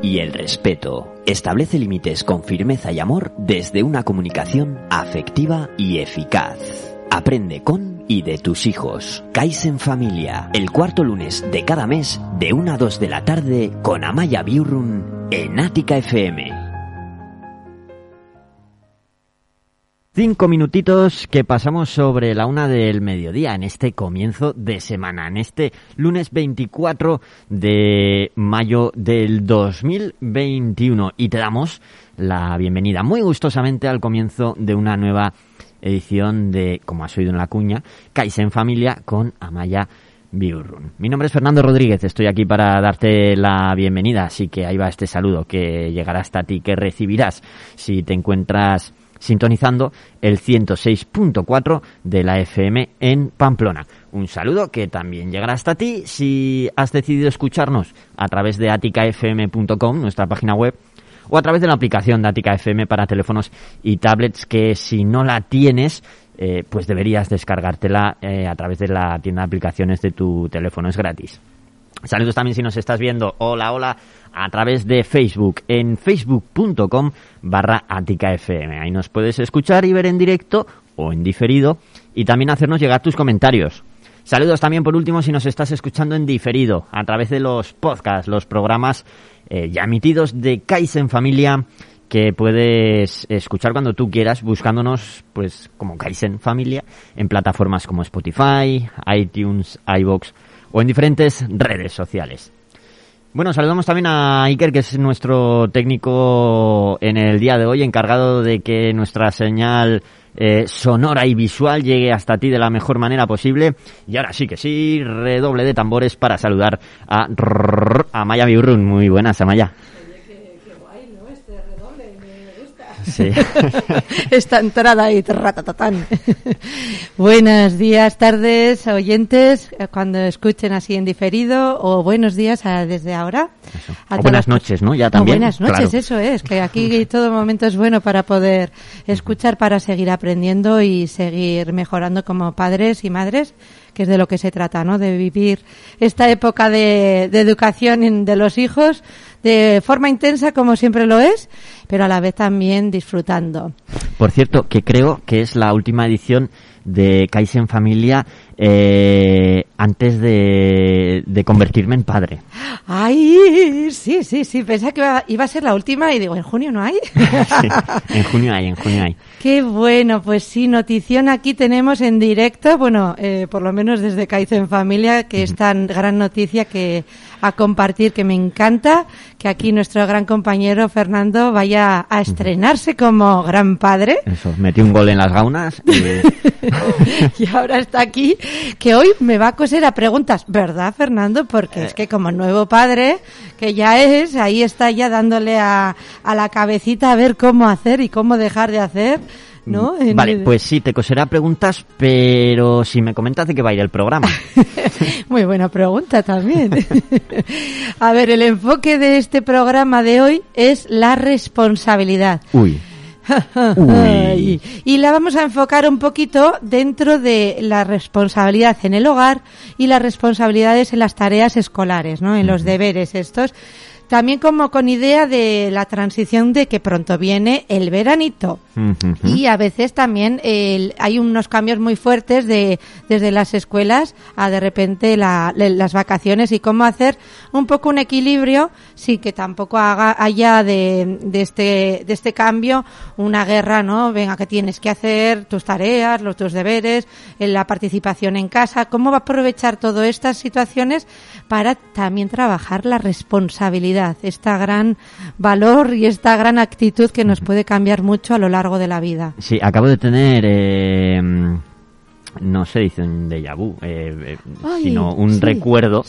Y el respeto. Establece límites con firmeza y amor desde una comunicación afectiva y eficaz. Aprende con y de tus hijos. Kaizen Familia, el cuarto lunes de cada mes de 1 a 2 de la tarde con Amaya Biurrun en Ática FM. Cinco minutitos que pasamos sobre la una del mediodía en este comienzo de semana, en este lunes 24 de mayo del 2021 y te damos la bienvenida muy gustosamente al comienzo de una nueva edición de, como has oído en la cuña, Kaizen Familia con Amaya Biurrun. Mi nombre es Fernando Rodríguez, estoy aquí para darte la bienvenida, así que ahí va este saludo que llegará hasta ti, que recibirás si te encuentras sintonizando el 106.4 de la FM en Pamplona. Un saludo que también llegará hasta ti si has decidido escucharnos a través de aticafm.com, nuestra página web, o a través de la aplicación de Atica FM para teléfonos y tablets que si no la tienes, eh, pues deberías descargártela eh, a través de la tienda de aplicaciones de tu teléfono, es gratis. Saludos también si nos estás viendo, hola, hola, a través de Facebook, en facebook.com barra FM. Ahí nos puedes escuchar y ver en directo o en diferido y también hacernos llegar tus comentarios. Saludos también por último si nos estás escuchando en diferido, a través de los podcasts, los programas eh, ya emitidos de Kaizen Familia que puedes escuchar cuando tú quieras buscándonos pues como Kaizen Familia en plataformas como Spotify, iTunes, iBox o en diferentes redes sociales. Bueno, saludamos también a Iker, que es nuestro técnico en el día de hoy, encargado de que nuestra señal eh, sonora y visual llegue hasta ti de la mejor manera posible. Y ahora sí que sí, redoble de tambores para saludar a, a Maya Biurrun. Muy buenas, Amaya. Sí. Esta entrada ahí, ratatatán. Buenos días, tardes, oyentes, eh, cuando escuchen así en diferido, o buenos días a- desde ahora. A O buenas noches, ¿no? Ya o también. buenas noches, claro. eso es, que aquí todo momento es bueno para poder escuchar, para seguir aprendiendo y seguir mejorando como padres y madres, que es de lo que se trata, ¿no? De vivir esta época de, de educación de los hijos de forma intensa como siempre lo es, pero a la vez también disfrutando. Por cierto, que creo que es la última edición de Kaizen Familia eh, antes de, de convertirme en padre. Ay, sí, sí, sí, pensaba que iba, iba a ser la última y digo, ¿en junio no hay? Sí, en junio hay, en junio hay. Qué bueno, pues sí, notición aquí tenemos en directo, bueno, eh, por lo menos desde Kaizen Familia, que es tan gran noticia que a compartir, que me encanta, que aquí nuestro gran compañero Fernando vaya a estrenarse como gran padre. Eso, metí un gol en las gaunas. y- y ahora está aquí, que hoy me va a coser a preguntas, ¿verdad, Fernando? Porque es que como nuevo padre, que ya es, ahí está ya dándole a, a la cabecita a ver cómo hacer y cómo dejar de hacer, ¿no? En Vale, pues sí, te coserá preguntas, pero si me comentas de qué va a ir el programa. Muy buena pregunta también. a ver, el enfoque de este programa de hoy es la responsabilidad. Uy. Y la vamos a enfocar un poquito dentro de la responsabilidad en el hogar y las responsabilidades en las tareas escolares, ¿no? En los deberes estos también como con idea de la transición de que pronto viene el veranito. Y a veces también hay unos cambios muy fuertes de desde las escuelas a de repente las vacaciones y cómo hacer un poco un equilibrio sí que tampoco haga haya de, de este de este cambio una guerra, ¿no? Venga, que tienes que hacer tus tareas, los tus deberes, la participación en casa, cómo va a aprovechar todas estas situaciones para también trabajar la responsabilidad, esta gran valor y esta gran actitud que nos puede cambiar mucho a lo largo de la vida. Sí, acabo de tener eh, no se dice un déjà vu, eh, eh, sino un recuerdo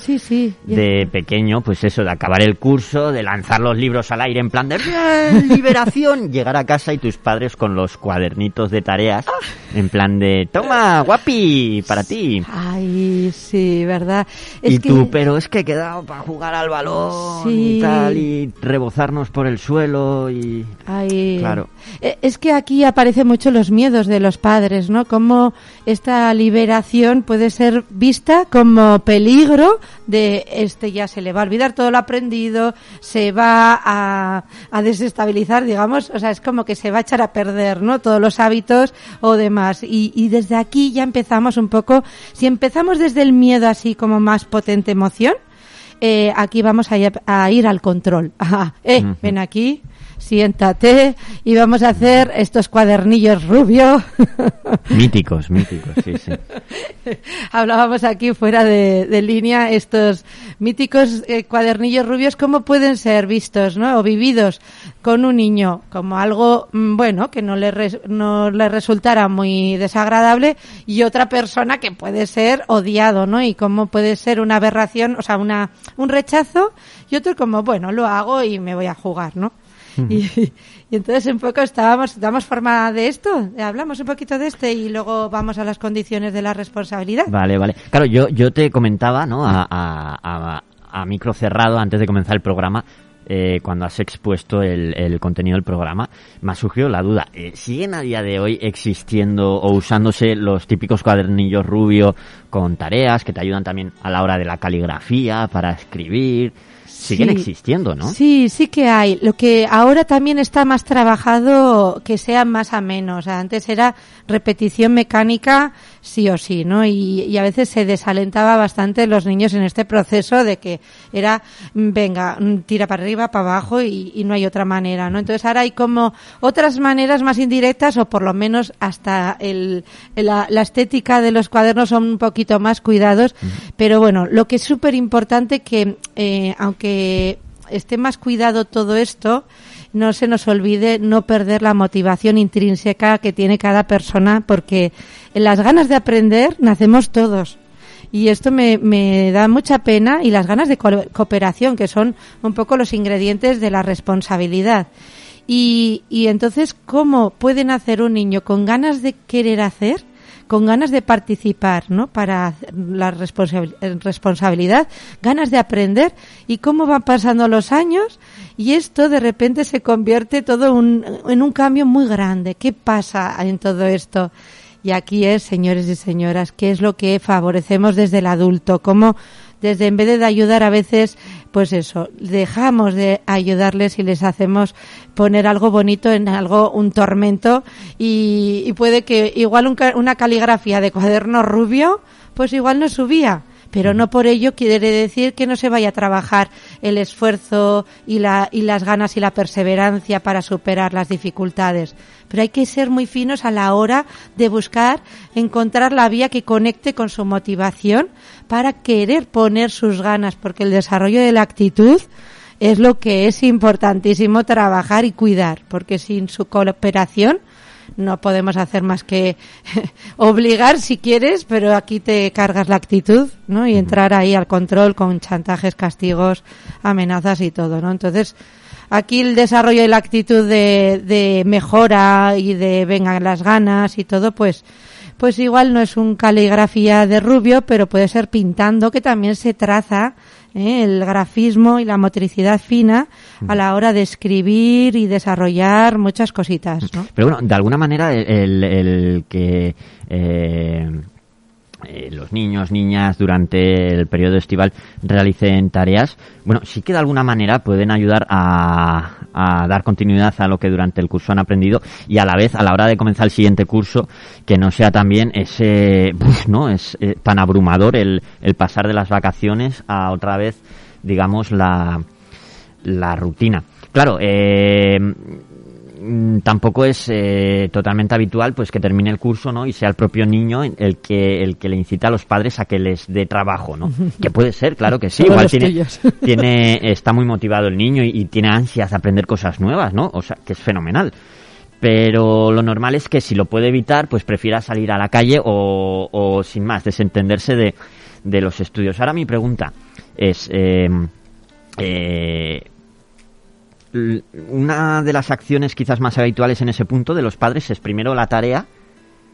de pequeño, pues eso, de acabar el curso, de lanzar los libros al aire en plan de liberación, llegar a casa y tus padres con los cuadernitos de tareas, ah. en plan de toma, guapi, para ti. Ay, sí, verdad. y tú, pero es que he quedado para jugar al balón y tal, y rebozarnos por el suelo y... Ay. Claro. Eh, es que aquí aparecen mucho los miedos de los padres, ¿no? Como esta liberación puede ser vista como peligro de este ya se le va a olvidar todo lo aprendido, se va a, desestabilizar, digamos, o sea, es como que se va a echar a perder, ¿no? Todos los hábitos o demás. Y, desde aquí ya empezamos un poco, si empezamos desde el miedo así como más potente emoción, eh, aquí vamos a, ir al control. eh, ven aquí, siéntate y vamos a hacer estos cuadernillos rubios. Míticos, míticos, sí, sí. Hablábamos aquí fuera de, línea estos míticos eh, cuadernillos rubios, ¿cómo pueden ser vistos ¿no? o vividos con un niño como algo, mm, bueno, que no le, no le resultara muy desagradable y otra persona que puede ser odiado, ¿no? Y cómo puede ser una aberración, o sea, una, un rechazo y otro como, bueno, lo hago y me voy a jugar, ¿no? Y, entonces un poco estábamos, damos forma de esto, hablamos un poquito de este y luego vamos a las condiciones de la responsabilidad. Vale, vale. Claro, yo, yo te comentaba, ¿no? A, a, micro cerrado antes de comenzar el programa, eh, cuando has expuesto el, contenido del programa, me ha surgido la duda. Eh, ¿Siguen a día de hoy existiendo o usándose los típicos cuadernillos rubio con tareas que te ayudan también a la hora de la caligrafía, para escribir? Siguen existiendo, ¿no? Sí, sí que hay. Lo que ahora también está más trabajado que sea más a menos. antes era repetición mecánica sí o sí, ¿no? Y, a veces se desalentaba bastante los niños en este proceso de que era, mm, venga, mm, tira para arriba, para abajo y, no hay otra manera, ¿no? Entonces ahora hay como otras maneras más indirectas o por lo menos hasta el, la, estética de los cuadernos son un poquito más cuidados, pero bueno, lo que es súper importante que, eh, aunque esté más cuidado todo esto, no se nos olvide no perder la motivación intrínseca que tiene cada persona, porque en las ganas de aprender nacemos todos. Y esto me, me da mucha pena y las ganas de cooperación, que son un poco los ingredientes de la responsabilidad. Y, y entonces, ¿cómo pueden hacer un niño con ganas de querer hacer? Con ganas de participar, ¿no? Para la responsabilidad, ganas de aprender y cómo van pasando los años y esto de repente se convierte todo en un cambio muy grande. ¿Qué pasa en todo esto? Y aquí es, señores y señoras, qué es lo que favorecemos desde el adulto, cómo desde en vez de ayudar a veces, pues eso, dejamos de ayudarles y les hacemos poner algo bonito en algo, un tormento y, puede que igual una caligrafía de cuaderno rubio, pues igual no subía pero no por ello quiere decir que no se vaya a trabajar el esfuerzo y, la, y las ganas y la perseverancia para superar las dificultades. Pero hay que ser muy finos a la hora de buscar encontrar la vía que conecte con su motivación para querer poner sus ganas, porque el desarrollo de la actitud es lo que es importantísimo trabajar y cuidar, porque sin su cooperación no podemos hacer más que obligar si quieres, pero aquí te cargas la actitud, ¿no? Y entrar ahí al control con chantajes, castigos, amenazas y todo, ¿no? Entonces, aquí el desarrollo y la actitud de, de mejora y de vengan las ganas y todo, pues, pues igual no es un caligrafía de rubio, pero puede ser pintando, que también se traza ¿eh? el grafismo y la motricidad fina a la hora de escribir y desarrollar muchas cositas. Pero bueno, de alguna manera el, el que... Eh, eh, los niños, niñas durante el periodo estival realicen tareas, bueno, sí que de alguna manera pueden ayudar a, a, dar continuidad a lo que durante el curso han aprendido y a la vez a la hora de comenzar el siguiente curso que no sea también ese, no, es eh, tan abrumador el, el pasar de las vacaciones a otra vez, digamos, la, la rutina. Claro, eh, tampoco es eh, totalmente habitual pues que termine el curso no y sea el propio niño el que el que le incita a los padres a que les dé trabajo no que puede ser claro que sí igual tiene, tiene está muy motivado el niño y, tiene ansias de aprender cosas nuevas no o sea que es fenomenal. Pero lo normal es que si lo puede evitar pues prefiera salir a la calle o, o sin más desentenderse de, de los estudios. Ahora mi pregunta es eh, eh, una de las acciones quizás más habituales en ese punto de los padres es primero la tarea,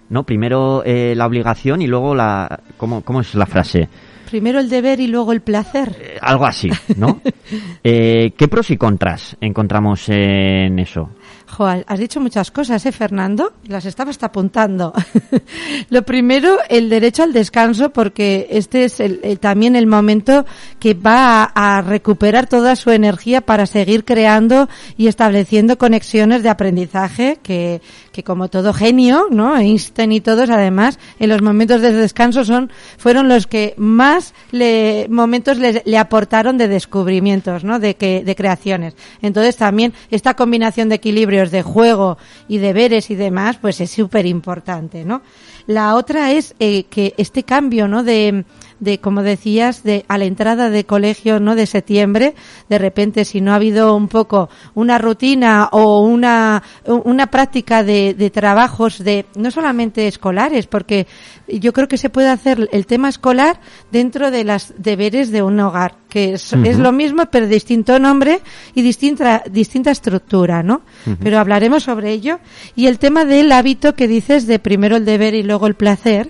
¿no? Primero eh, la obligación y luego la... ¿cómo, ¿Cómo es la frase? Primero el deber y luego el placer. Eh, algo así, ¿no? eh, ¿Qué pros y contras encontramos en eso? Joder, has dicho muchas cosas, ¿eh, Fernando? Las estaba hasta apuntando. Lo primero, el derecho al descanso, porque este es el, también el momento que va a, recuperar toda su energía para seguir creando y estableciendo conexiones de aprendizaje que, que como todo genio, ¿no? Einstein y todos, además, en los momentos de descanso son, fueron los que más le, momentos le, le aportaron de descubrimientos, ¿no? De que, de creaciones. Entonces también esta combinación de equilibrio de juego y deberes y demás, pues es súper importante, ¿no? La otra es eh, que este cambio, ¿no? De, de, como decías, de a la entrada de colegio, ¿no? De septiembre, de repente, si no ha habido un poco una rutina o una, una práctica de, de trabajos de, no solamente escolares, porque yo creo que se puede hacer el tema escolar dentro de los deberes de un hogar, que es, uh -huh. es lo mismo, pero distinto nombre y distinta, distinta estructura, ¿no? Uh -huh. Pero hablaremos sobre ello. Y el tema del hábito que dices de primero el deber y luego el placer,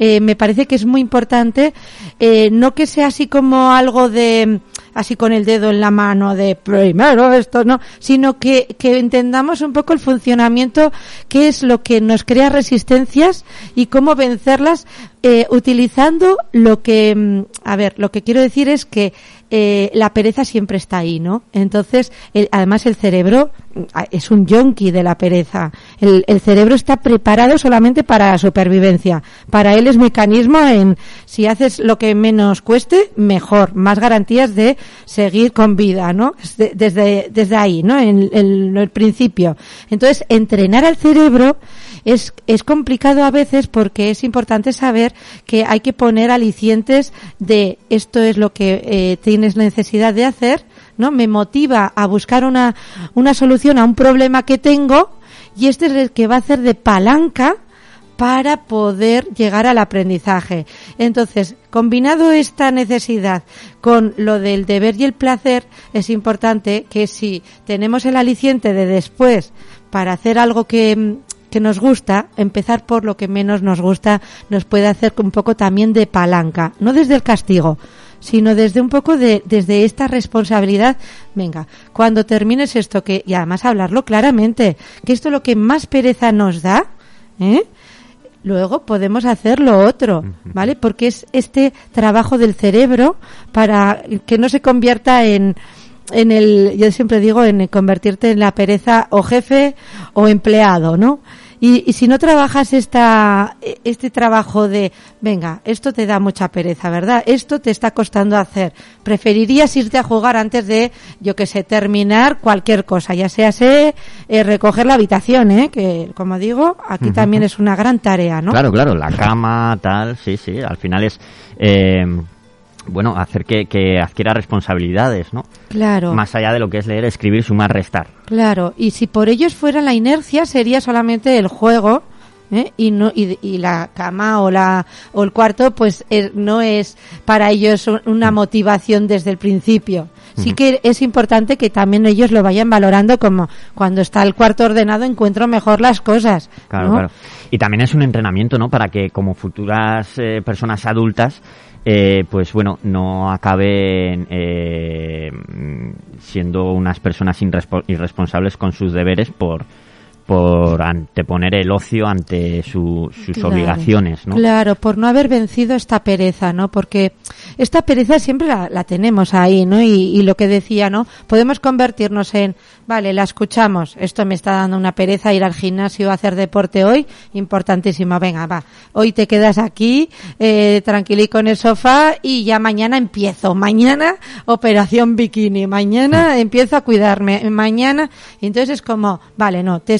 eh, me parece que es muy importante, eh, no que sea así como algo de, así con el dedo en la mano de primero esto, no, sino que, que entendamos un poco el funcionamiento, qué es lo que nos crea resistencias y cómo vencerlas eh, utilizando lo que, mm, a ver, lo que quiero decir es que eh, la pereza siempre está ahí, ¿no? Entonces, el, además el cerebro mm, es un yonki de la pereza. El, el, cerebro está preparado solamente para la supervivencia. Para él es mecanismo en si haces lo que menos cueste, mejor. Más garantías de seguir con vida, ¿no? Desde, desde ahí, ¿no? En el principio. Entonces, entrenar al cerebro es, es complicado a veces porque es importante saber que hay que poner alicientes de esto es lo que eh, tienes necesidad de hacer, ¿no? Me motiva a buscar una, una solución a un problema que tengo y este es el que va a hacer de palanca para poder llegar al aprendizaje. Entonces, combinado esta necesidad con lo del deber y el placer, es importante que si tenemos el aliciente de después para hacer algo que, que nos gusta, empezar por lo que menos nos gusta, nos puede hacer un poco también de palanca, no desde el castigo, sino desde un poco de, desde esta responsabilidad. Venga, cuando termines esto que, y además hablarlo claramente, que esto es lo que más pereza nos da, ¿eh? luego podemos hacer lo otro, ¿vale? Porque es este trabajo del cerebro para que no se convierta en, en el, yo siempre digo, en convertirte en la pereza o jefe o empleado, ¿no? Y, y, si no trabajas esta, este trabajo de, venga, esto te da mucha pereza, ¿verdad? Esto te está costando hacer. Preferirías irte a jugar antes de, yo que sé, terminar cualquier cosa, ya sea sé, eh, recoger la habitación, ¿eh? Que, como digo, aquí uh -huh. también es una gran tarea, ¿no? Claro, claro, la cama, tal, sí, sí, al final es, eh, bueno, hacer que, que, adquiera responsabilidades, ¿no? Claro. Más allá de lo que es leer, escribir, sumar, restar. Claro, y si por ellos fuera la inercia, sería solamente el juego, ¿eh? y no y, y, la cama o la o el cuarto pues eh, no es para ellos una motivación desde el principio. Sí que es importante que también ellos lo vayan valorando como cuando está el cuarto ordenado encuentro mejor las cosas claro ¿no? claro. Y también es un entrenamiento no para que como futuras eh, personas adultas eh, pues bueno, no acaben eh, siendo unas personas irresponsables con sus deberes por, por anteponer el ocio ante sus obligaciones, ¿no? Claro, por no haber vencido esta pereza, ¿no? Porque esta pereza siempre la, tenemos ahí, ¿no? Y, y, lo que decía, ¿no? Podemos convertirnos en, vale, la escuchamos, esto me está dando una pereza ir al gimnasio a hacer deporte hoy, importantísimo, venga, va, hoy te quedas aquí, eh, tranquilico en el sofá y ya mañana empiezo, mañana operación bikini, mañana empiezo a cuidarme, mañana, entonces es como, vale, no, te he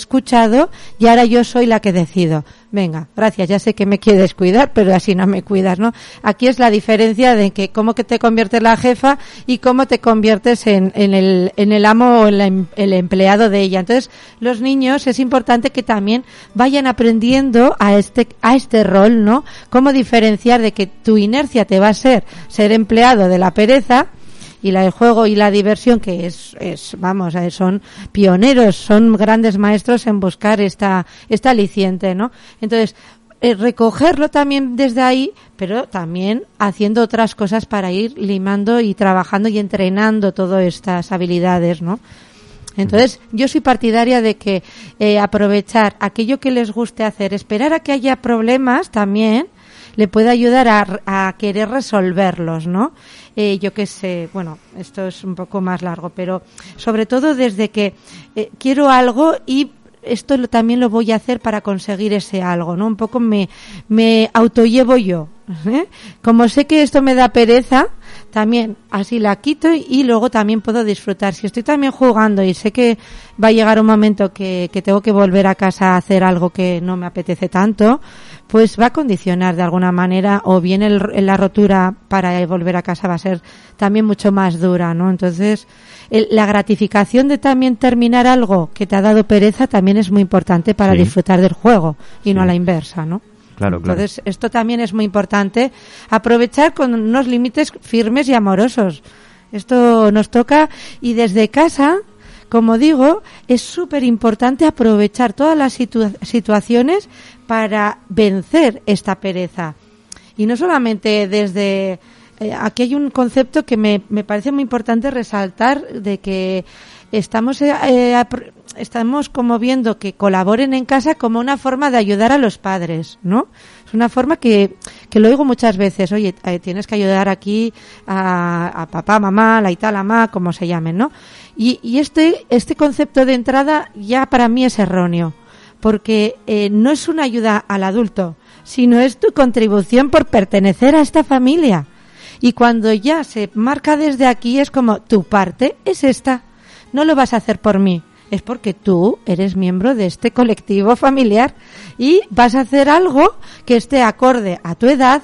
y ahora yo soy la que decido venga, gracias, ya sé que me quieres cuidar, pero así no me cuidas, ¿no? Aquí es la diferencia de que cómo que te conviertes la jefa y cómo te conviertes en, en, el, en el amo o el, em, el empleado de ella. Entonces, los niños es importante que también vayan aprendiendo a este, a este rol, ¿no? Cómo diferenciar de que tu inercia te va a ser ser empleado de la pereza, y la, el juego y la diversión que es, es vamos, eh, son pioneros, son grandes maestros en buscar esta, esta aliciente, ¿no? Entonces, eh, recogerlo también desde ahí, pero también haciendo otras cosas para ir limando y trabajando y entrenando todas estas habilidades, ¿no? Entonces, yo soy partidaria de que eh, aprovechar aquello que les guste hacer, esperar a que haya problemas también, le puede ayudar a, a querer resolverlos, ¿no? Eh, yo qué sé, bueno, esto es un poco más largo, pero sobre todo desde que eh, quiero algo y esto también lo voy a hacer para conseguir ese algo, ¿no? Un poco me, me autollevo yo. ¿eh? Como sé que esto me da pereza, también así la quito y luego también puedo disfrutar. Si estoy también jugando y sé que va a llegar un momento que, que tengo que volver a casa a hacer algo que no me apetece tanto, pues va a condicionar de alguna manera o bien el, la rotura para volver a casa va a ser también mucho más dura, ¿no? Entonces, la gratificación de también terminar algo que te ha dado pereza también es muy importante para disfrutar del juego y no a la inversa, ¿no? Entonces, esto también es muy importante. Aprovechar con unos límites firmes y amorosos. Esto nos toca y desde casa, como digo, es súper importante aprovechar todas las situaciones para vencer esta pereza. Y no solamente desde... Eh, aquí hay un concepto que me, me parece muy importante resaltar de que estamos eh, eh, estamos como viendo que colaboren en casa como una forma de ayudar a los padres, ¿no? Es una forma que, que lo oigo muchas veces, oye, eh, tienes que ayudar aquí a, a papá, mamá, la itala, mamá, como se llamen, ¿no? Y, y este, este concepto de entrada ya para mí es erróneo, porque eh, no es una ayuda al adulto, sino es tu contribución por pertenecer a esta familia. Y cuando ya se marca desde aquí es como tu parte es esta. No lo vas a hacer por mí, es porque tú eres miembro de este colectivo familiar y vas a hacer algo que esté acorde a tu edad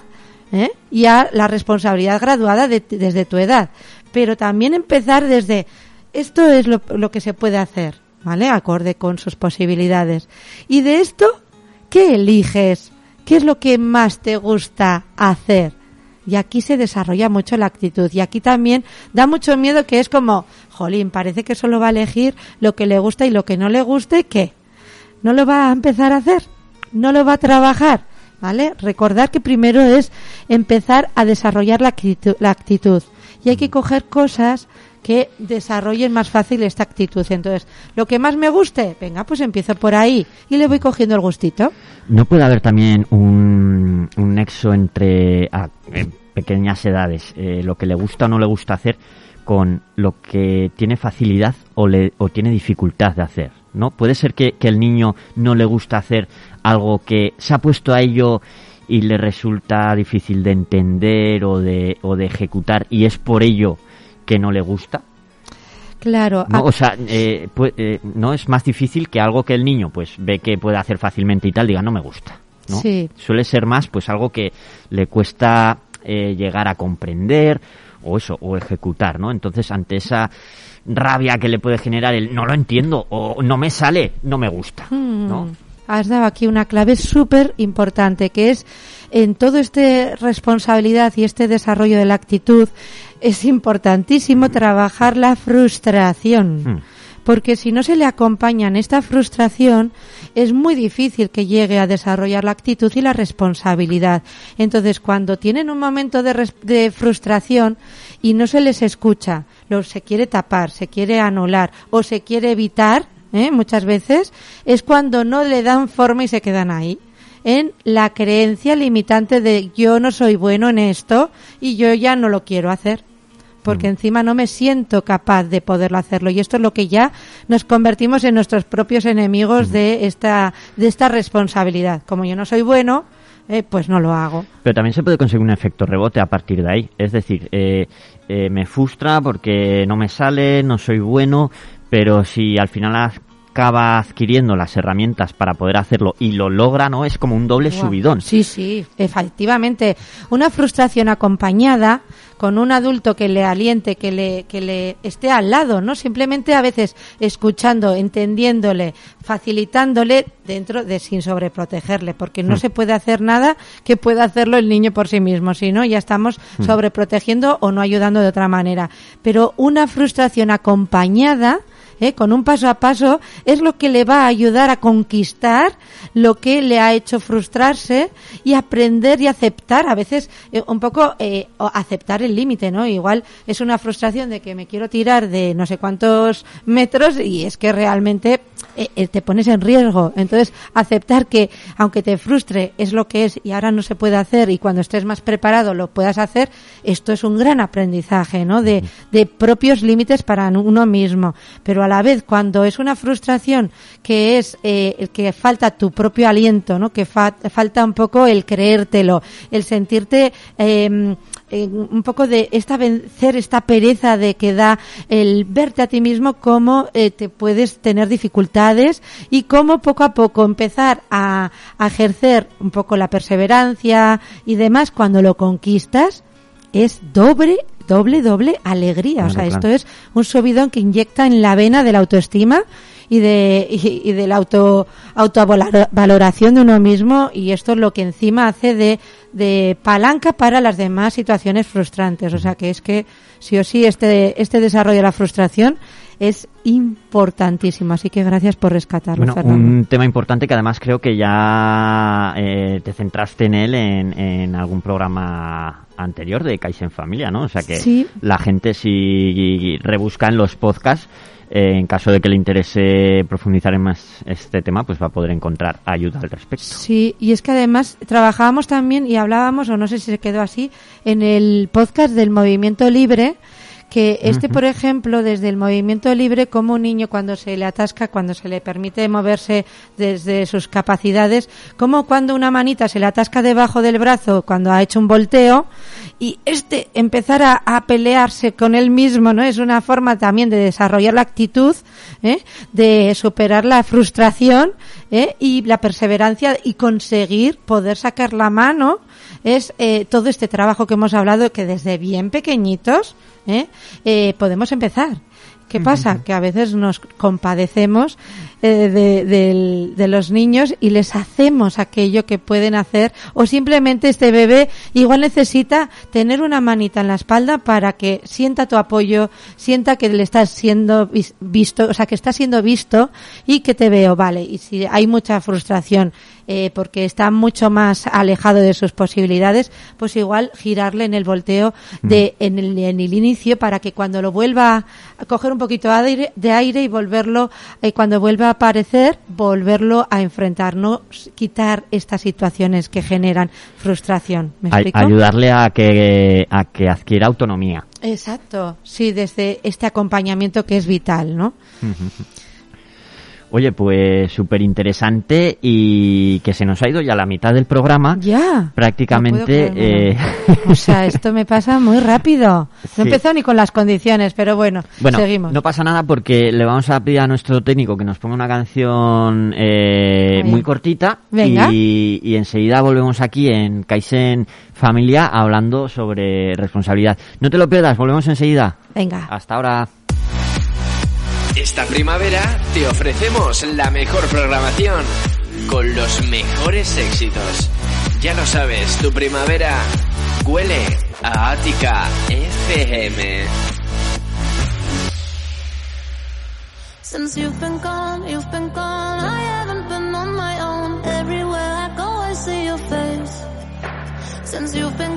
¿eh? y a la responsabilidad graduada desde tu edad. Pero también empezar desde esto es lo, lo que se puede hacer, ¿vale? Acorde con sus posibilidades. Y de esto, ¿qué eliges? ¿Qué es lo que más te gusta hacer? Y aquí se desarrolla mucho la actitud. Y aquí también da mucho miedo que es como, jolín, parece que solo va a elegir lo que le gusta y lo que no le guste, ¿qué? ¿No lo va a empezar a hacer? ¿No lo va a trabajar? ¿Vale? Recordar que primero es empezar a desarrollar la actitud, la actitud. Y hay que coger cosas que desarrollen más fácil esta actitud. Entonces, lo que más me guste, venga, pues empiezo por ahí y le voy cogiendo el gustito. ¿No puede haber también un, un nexo entre ah, pequeñas edades, eh, lo que le gusta o no le gusta hacer, con lo que tiene facilidad o, le, o tiene dificultad de hacer? ¿no? Puede ser que, que el niño no le gusta hacer algo que se ha puesto a ello y le resulta difícil de entender o de, o de ejecutar y es por ello que no le gusta. Claro. ¿no? O sea, eh, pues, eh, no es más difícil que algo que el niño pues ve que puede hacer fácilmente y tal diga no me gusta. ¿no? Sí. Suele ser más pues algo que le cuesta eh, llegar a comprender o eso o ejecutar, ¿no? Entonces ante esa rabia que le puede generar el no lo entiendo o no me sale, no me gusta, ¿no? Hmm. Has dado aquí una clave súper importante que es en todo este responsabilidad y este desarrollo de la actitud es importantísimo trabajar la frustración. Hmm. Porque si no se le acompaña en esta frustración, es muy difícil que llegue a desarrollar la actitud y la responsabilidad. Entonces, cuando tienen un momento de, de frustración y no se les escucha, lo, se quiere tapar, se quiere anular o se quiere evitar, ¿eh? muchas veces, es cuando no le dan forma y se quedan ahí en la creencia limitante de yo no soy bueno en esto y yo ya no lo quiero hacer porque mm. encima no me siento capaz de poderlo hacerlo y esto es lo que ya nos convertimos en nuestros propios enemigos mm. de esta de esta responsabilidad como yo no soy bueno eh, pues no lo hago. Pero también se puede conseguir un efecto rebote a partir de ahí. Es decir, eh, eh, me frustra porque no me sale, no soy bueno, pero si al final acaba adquiriendo las herramientas para poder hacerlo y lo logra, ¿no? Es como un doble subidón. Sí, sí, efectivamente. Una frustración acompañada con un adulto que le aliente, que le, que le esté al lado, ¿no? Simplemente a veces escuchando, entendiéndole, facilitándole dentro de sin sobreprotegerle, porque no mm. se puede hacer nada que pueda hacerlo el niño por sí mismo, si no ya estamos mm. sobreprotegiendo o no ayudando de otra manera. Pero una frustración acompañada, ¿eh? con un paso a paso, es lo que le va a ayudar a conquistar lo que le ha hecho frustrarse y aprender y aceptar, a veces eh, un poco eh, aceptar el límite, ¿no? Igual es una frustración de que me quiero tirar de no sé cuántos metros y es que realmente te pones en riesgo. Entonces, aceptar que aunque te frustre es lo que es y ahora no se puede hacer y cuando estés más preparado lo puedas hacer, esto es un gran aprendizaje, ¿no? De, de propios límites para uno mismo. Pero a la vez cuando es una frustración que es eh, que falta tu propio aliento, ¿no? Que falta un poco el creértelo, el sentirte em, un poco de esta vencer esta pereza de que da el verte a ti mismo cómo eh, te puedes tener dificultades y cómo poco a poco empezar a, a ejercer un poco la perseverancia y demás cuando lo conquistas es doble doble, doble alegría. o sea, esto es un subidón que inyecta en la vena de la autoestima y de, y, de la auto, autovaloración de uno mismo y esto es lo que encima hace de, de palanca para las demás situaciones frustrantes. O sea, que es que sí o sí este, este desarrollo de la frustración es importantísimo. Así que gracias por rescatarlo, bueno, Un tema importante que además creo que ya eh, te centraste en él en, en algún programa anterior de Kaizen Familia, ¿no? O sea que la gente si rebusca en los podcasts, eh, en caso de que le interese profundizar en más este tema, pues va a poder encontrar ayuda al respecto. Sí, y es que además trabajábamos también y hablábamos, o no sé si se quedó así, en el podcast del movimiento libre, que este, por ejemplo, desde el movimiento libre, como un niño cuando se le atasca, cuando se le permite moverse desde sus capacidades, como cuando una manita se le atasca debajo del brazo cuando ha hecho un volteo, y este empezar a, pelearse con él mismo, ¿no? Es una forma también de desarrollar la actitud, ¿eh? de superar la frustración ¿eh? y la perseverancia y conseguir poder sacar la mano es eh, todo este trabajo que hemos hablado que desde bien pequeñitos ¿eh? Eh, podemos empezar. ¿Qué pasa? Que a veces nos compadecemos de, de, los niños y les hacemos aquello que pueden hacer o simplemente este bebé igual necesita tener una manita en la espalda para que sienta tu apoyo, sienta que le estás siendo visto, o sea, que está siendo visto y que te veo, vale. Y si hay mucha frustración eh, porque está mucho más alejado de sus posibilidades, pues igual girarle en el volteo de, mm. en, el, en el inicio para que cuando lo vuelva a coger un poquito de aire, y volverlo, eh, cuando vuelva a aparecer, volverlo a enfrentar, no quitar estas situaciones que generan frustración. ¿Me Ayudarle a que, a que adquiera autonomía. Exacto, sí, desde este acompañamiento que es vital, ¿no? Oye, pues súper interesante y que se nos ha ido ya la mitad del programa. Ya. Prácticamente. eh... O sea, esto me pasa muy rápido. No empezó ni con las condiciones, pero bueno, bueno, seguimos. No pasa nada porque le vamos a pedir a nuestro técnico que nos ponga una canción eh, muy cortita. Venga. Y, y enseguida volvemos aquí en Kaizen Familia hablando sobre responsabilidad. No te lo pierdas, volvemos enseguida. Venga. Hasta ahora. Esta primavera te ofrecemos la mejor programación con los mejores éxitos. Ya lo sabes, tu primavera huele a Ática FM. Since you've been gone, you've been gone, I haven't been on my own. Everywhere I go, I see your face. Since you've been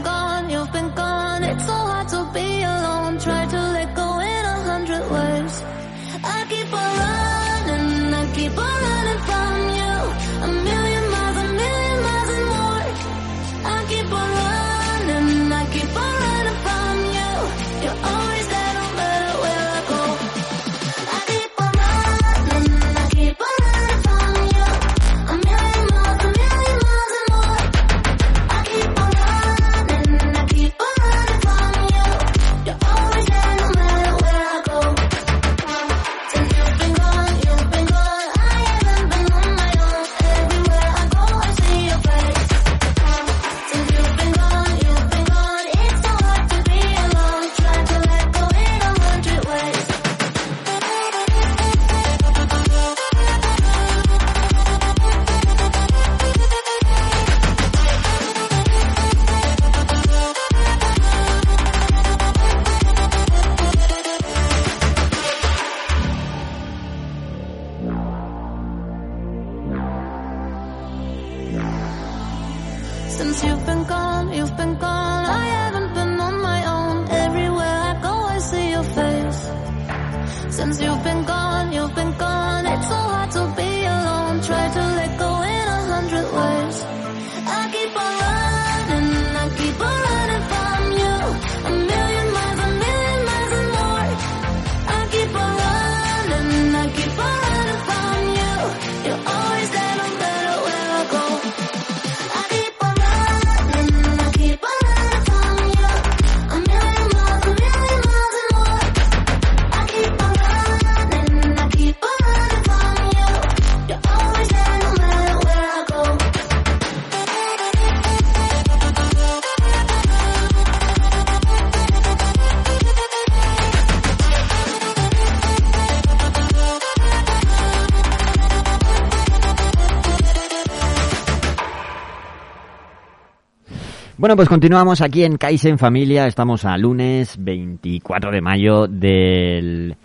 Bueno, pues continuamos aquí en Kaizen Familia. Estamos a lunes 24 de mayo del,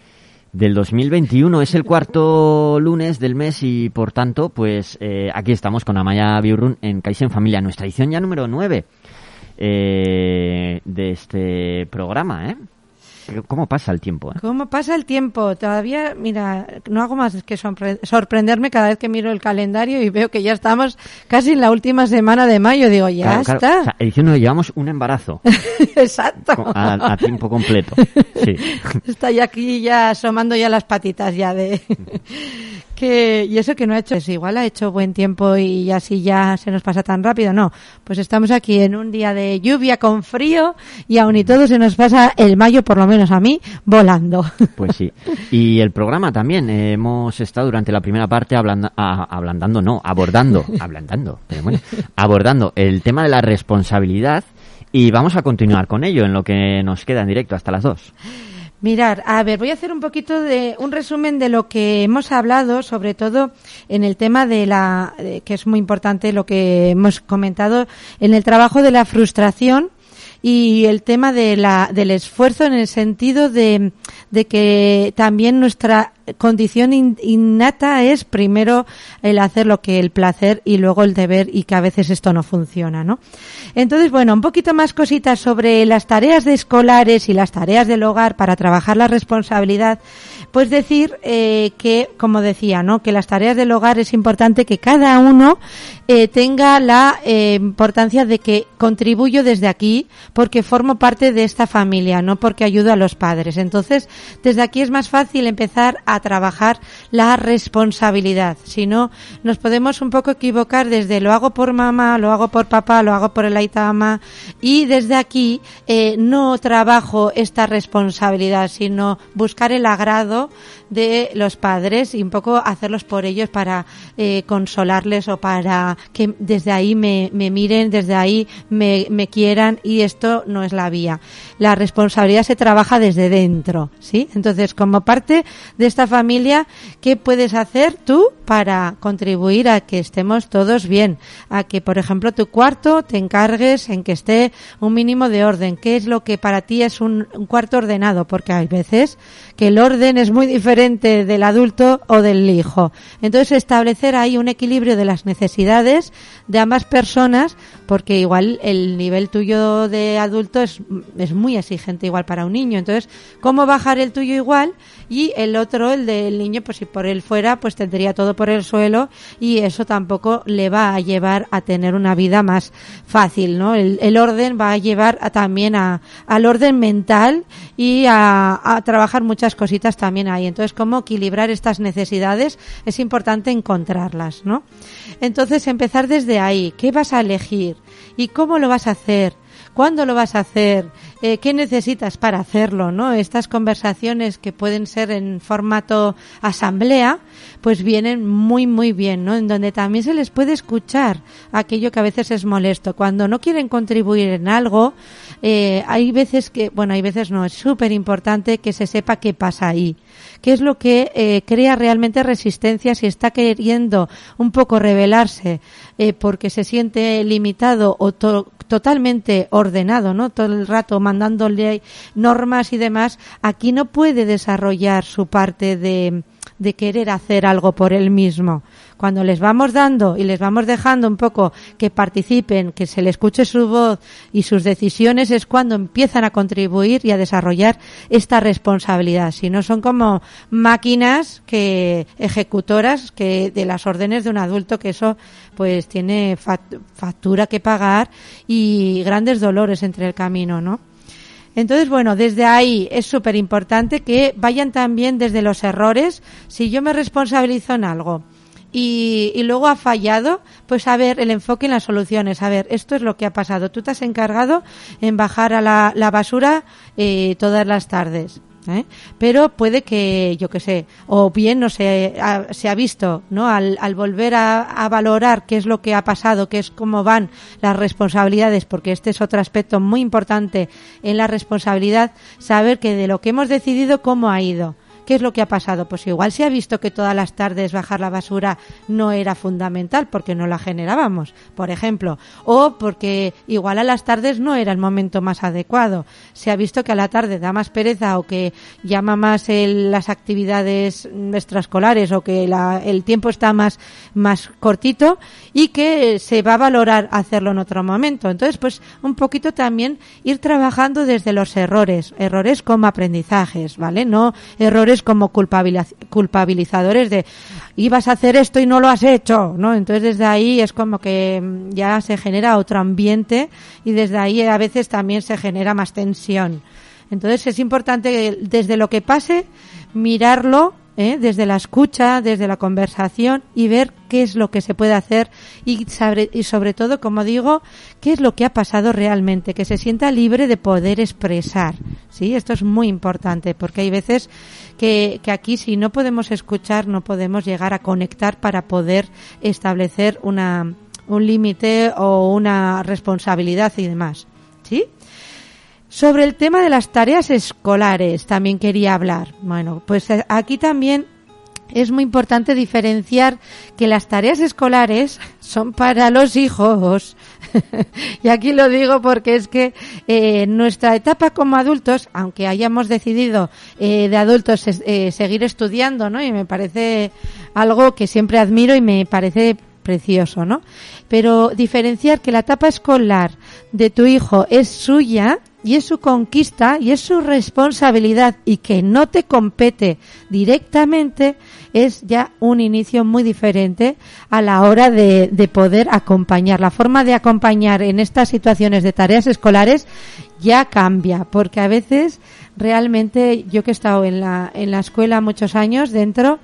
del 2021. Es el cuarto lunes del mes y, por tanto, pues eh, aquí estamos con Amaya Biurrun en Kaizen Familia, nuestra edición ya número 9 eh, de este programa, ¿eh? ¿Cómo pasa el tiempo? eh? ¿Cómo pasa el tiempo? Todavía, mira, no hago más que sorpre- sorprenderme cada vez que miro el calendario y veo que ya estamos casi en la última semana de mayo. Digo, ya Claro, claro. está. O sea, edición 9, llevamos un embarazo Exacto. a tiempo completo. Sí. Está ya aquí ya asomando ya las patitas ya de que y eso que no ha hecho es igual ha hecho buen tiempo y así ya se nos pasa tan rápido no pues estamos aquí en un día de lluvia con frío y aún y todo se nos pasa el mayo por lo menos a mí volando Pues sí. Y el programa también. eh, hemos estado durante la primera parte hablando, a- ablandando, no, abordando, ablandando, pero bueno, abordando el tema de la responsabilidad y vamos a continuar con ello en lo que nos queda en directo hasta las dos. Mirar, a ver, voy a hacer un poquito de un resumen de lo que hemos hablado, sobre todo en el tema de la, que es muy importante lo que hemos comentado, en el trabajo de la frustración y el tema de la, del esfuerzo en el sentido de, de que también nuestra condición in- innata es primero el hacer lo que el placer y luego el deber y que a veces esto no funciona, ¿no? Entonces, bueno, un poquito más cositas sobre las tareas de escolares y las tareas del hogar para trabajar la responsabilidad. Pues decir eh, que, como decía, ¿no? Que las tareas del hogar es importante que cada uno eh, tenga la eh, importancia de que contribuyo desde aquí porque formo parte de esta familia, no porque ayudo a los padres. Entonces, desde aquí es más fácil empezar a trabajar la responsabilidad. Si no, nos podemos un poco equivocar desde lo hago por mamá, lo hago por papá, lo hago por el aitama y desde aquí eh, no trabajo esta responsabilidad, sino buscar el agrado de los padres y un poco hacerlos por ellos para eh, consolarles o para que desde ahí me, miren, desde ahí me, me quieran y esto no es la vía. La responsabilidad se trabaja desde dentro, ¿sí? Entonces, como parte de esta familia, ¿qué puedes hacer tú para contribuir a que estemos todos bien? A que, por ejemplo, tu cuarto te encargues en que esté un mínimo de orden. ¿Qué es lo que para ti es un, un cuarto ordenado? Porque hay veces que el orden es muy diferente del adulto o del hijo. Entonces, establecer ahí un equilibrio de las necesidades de ambas personas, porque igual el nivel tuyo de adulto es, es muy exigente igual para un niño. Entonces, ¿cómo bajar el tuyo igual? Y el otro, el del niño, pues si por él fuera, pues tendría todo por el suelo y eso tampoco le va a llevar a tener una vida más fácil, ¿no? El, el orden va a llevar a, también a, al orden mental y a, a trabajar muchas cositas también ahí. Entonces, cómo equilibrar estas necesidades es importante encontrarlas, ¿no? Entonces, empezar desde ahí. ¿Qué vas a elegir? ¿Y cómo lo vas a hacer? ¿Cuándo lo vas a hacer? Eh, ¿Qué necesitas para hacerlo? ¿no? Estas conversaciones que pueden ser en formato asamblea, pues vienen muy, muy bien, ¿no? En donde también se les puede escuchar aquello que a veces es molesto. Cuando no quieren contribuir en algo, eh, hay veces que, bueno, hay veces no, es súper importante que se sepa qué pasa ahí. ¿Qué es lo que eh, crea realmente resistencia si está queriendo un poco rebelarse eh, porque se siente limitado o to- totalmente ordenado, ¿no? Todo el rato mandándole normas y demás, aquí no puede desarrollar su parte de, de querer hacer algo por él mismo. Cuando les vamos dando y les vamos dejando un poco que participen, que se le escuche su voz y sus decisiones, es cuando empiezan a contribuir y a desarrollar esta responsabilidad. Si no son como máquinas que ejecutoras que de las órdenes de un adulto, que eso pues tiene factura que pagar y grandes dolores entre el camino, ¿no? Entonces, bueno, desde ahí es súper importante que vayan también desde los errores. Si yo me responsabilizo en algo y, y, luego ha fallado, pues a ver el enfoque en las soluciones. A ver, esto es lo que ha pasado. Tú te has encargado en bajar a la, la basura eh, todas las tardes. ¿eh? pero puede que yo que sé o bien no se ha, se ha visto no al, al volver a, a, valorar qué es lo que ha pasado qué es cómo van las responsabilidades porque este es otro aspecto muy importante en la responsabilidad saber que de lo que hemos decidido cómo ha ido ¿Qué es lo que ha pasado? Pues igual se ha visto que todas las tardes bajar la basura no era fundamental porque no la generábamos, por ejemplo, o porque igual a las tardes no era el momento más adecuado. Se ha visto que a la tarde da más pereza o que llama más las actividades extraescolares o que el tiempo está más, más cortito y que se va a valorar hacerlo en otro momento. Entonces, pues un poquito también ir trabajando desde los errores, errores como aprendizajes, ¿vale? No errores como culpabilizadores de ibas a hacer esto y no lo has hecho, ¿no? Entonces desde ahí es como que mm, ya se genera otro ambiente y desde ahí a veces también se genera más tensión. Entonces es importante desde lo que pase mirarlo ¿eh? desde la escucha, desde la conversación y ver qué es lo que se puede hacer y, sobre, y sobre todo, como digo, qué es lo que ha pasado realmente, que se sienta libre de poder expresar. ¿sí? Esto es muy importante porque hay veces que, que aquí si no podemos escuchar no podemos llegar a conectar para poder establecer una, un límite o una responsabilidad y demás. ¿Sí? Sobre el tema de las tareas escolares también quería hablar. Bueno, pues eh, aquí también es muy importante diferenciar que las tareas escolares son para los hijos. y aquí lo digo porque es que eh, nuestra etapa como adultos, aunque hayamos decidido eh, de adultos eh, seguir estudiando, ¿no? Y me parece algo que siempre admiro y me parece precioso, ¿no? Pero diferenciar que la etapa escolar de tu hijo es suya y es su conquista y es su responsabilidad y que no te compete directamente es ya un inicio muy diferente a la hora de, de poder acompañar. La forma de acompañar en estas situaciones de tareas escolares ya cambia, porque a veces realmente yo que he estado en la, en la escuela muchos años dentro,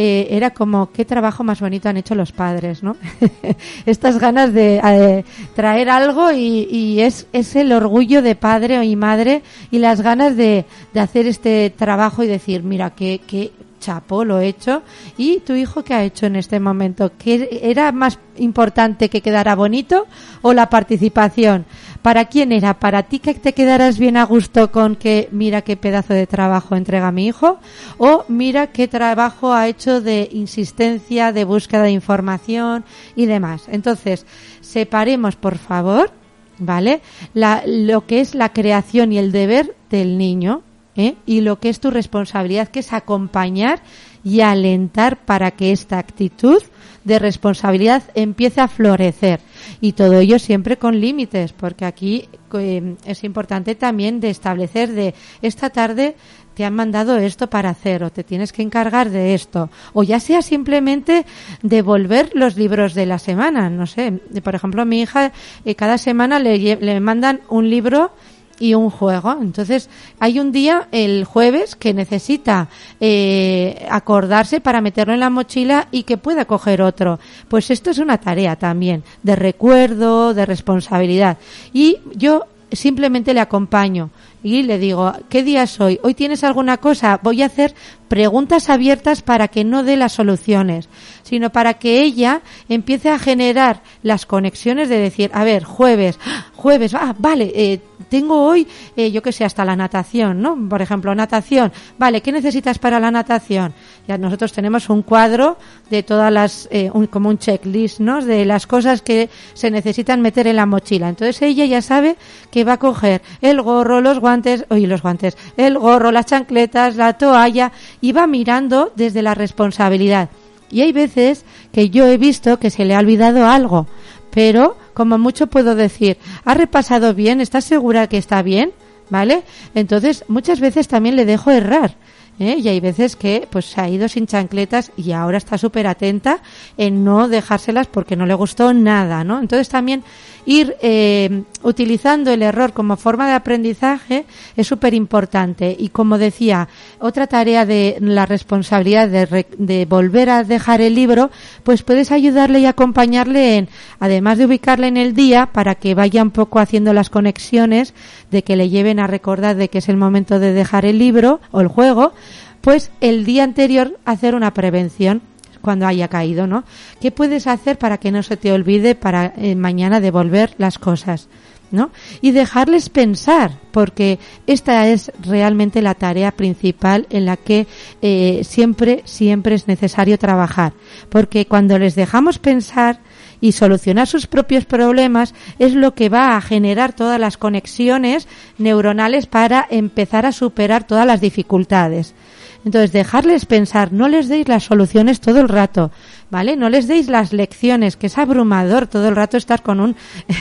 eh, era como qué trabajo más bonito han hecho los padres, ¿no? Estas ganas de traer algo y, y, es, es el orgullo de padre y madre y las ganas de, de hacer este trabajo y decir, mira, qué, qué chapo lo he hecho. ¿Y tu hijo qué ha hecho en este momento? ¿Qué era más importante que quedara bonito o la participación? ¿Para quién era? ¿Para ti que te quedaras bien a gusto con que mira qué pedazo de trabajo entrega mi hijo? ¿O mira qué trabajo ha hecho de insistencia, de búsqueda de información y demás? Entonces, separemos, por favor, ¿vale? La, lo que es la creación y el deber del niño ¿eh? y lo que es tu responsabilidad, que es acompañar y alentar para que esta actitud de responsabilidad empiece a florecer. Y todo ello siempre con límites, porque aquí eh, es importante también de establecer de esta tarde te han mandado esto para hacer o te tienes que encargar de esto o ya sea simplemente devolver los libros de la semana no sé por ejemplo mi hija eh, cada semana le, le mandan un libro y un juego. Entonces, hay un día, el jueves, que necesita eh, acordarse para meterlo en la mochila y que pueda coger otro. Pues esto es una tarea también, de recuerdo, de responsabilidad. Y yo simplemente le acompaño y le digo, ¿qué día es hoy? ¿Hoy tienes alguna cosa? Voy a hacer preguntas abiertas para que no dé las soluciones, sino para que ella empiece a generar las conexiones de decir, a ver, jueves, jueves, ah, vale, eh, tengo hoy, eh, yo que sé, hasta la natación, ¿no? Por ejemplo, natación, vale, ¿qué necesitas para la natación? Ya nosotros tenemos un cuadro de todas las, eh, un, como un checklist, ¿no? De las cosas que se necesitan meter en la mochila. Entonces ella ya sabe que va a coger el gorro, los guantes, oye, los guantes, el gorro, las chancletas, la toalla y va mirando desde la responsabilidad. Y hay veces que yo he visto que se le ha olvidado algo, pero como mucho puedo decir, ¿ha repasado bien? ¿Estás segura que está bien? ¿Vale? Entonces, muchas veces también le dejo errar. ¿Eh? Y hay veces que pues se ha ido sin chancletas y ahora está súper atenta en no dejárselas porque no le gustó nada, ¿no? Entonces también ir eh, utilizando el error como forma de aprendizaje es súper importante. Y como decía, otra tarea de la responsabilidad de, de, volver a dejar el libro, pues puedes ayudarle y acompañarle en, además de ubicarle en el día, para que vaya un poco haciendo las conexiones de que le lleven a recordar de que es el momento de dejar el libro o el juego, pues el día anterior hacer una prevención cuando haya caído, ¿no? ¿Qué puedes hacer para que no se te olvide para eh, mañana devolver las cosas? ¿no? Y dejarles pensar, porque esta es realmente la tarea principal en la que eh, siempre, siempre es necesario trabajar. Porque cuando les dejamos pensar y solucionar sus propios problemas es lo que va a generar todas las conexiones neuronales para empezar a superar todas las dificultades. Entonces, dejarles pensar, no les deis las soluciones todo el rato, ¿vale? No les deis las lecciones, que es abrumador todo el rato estar con un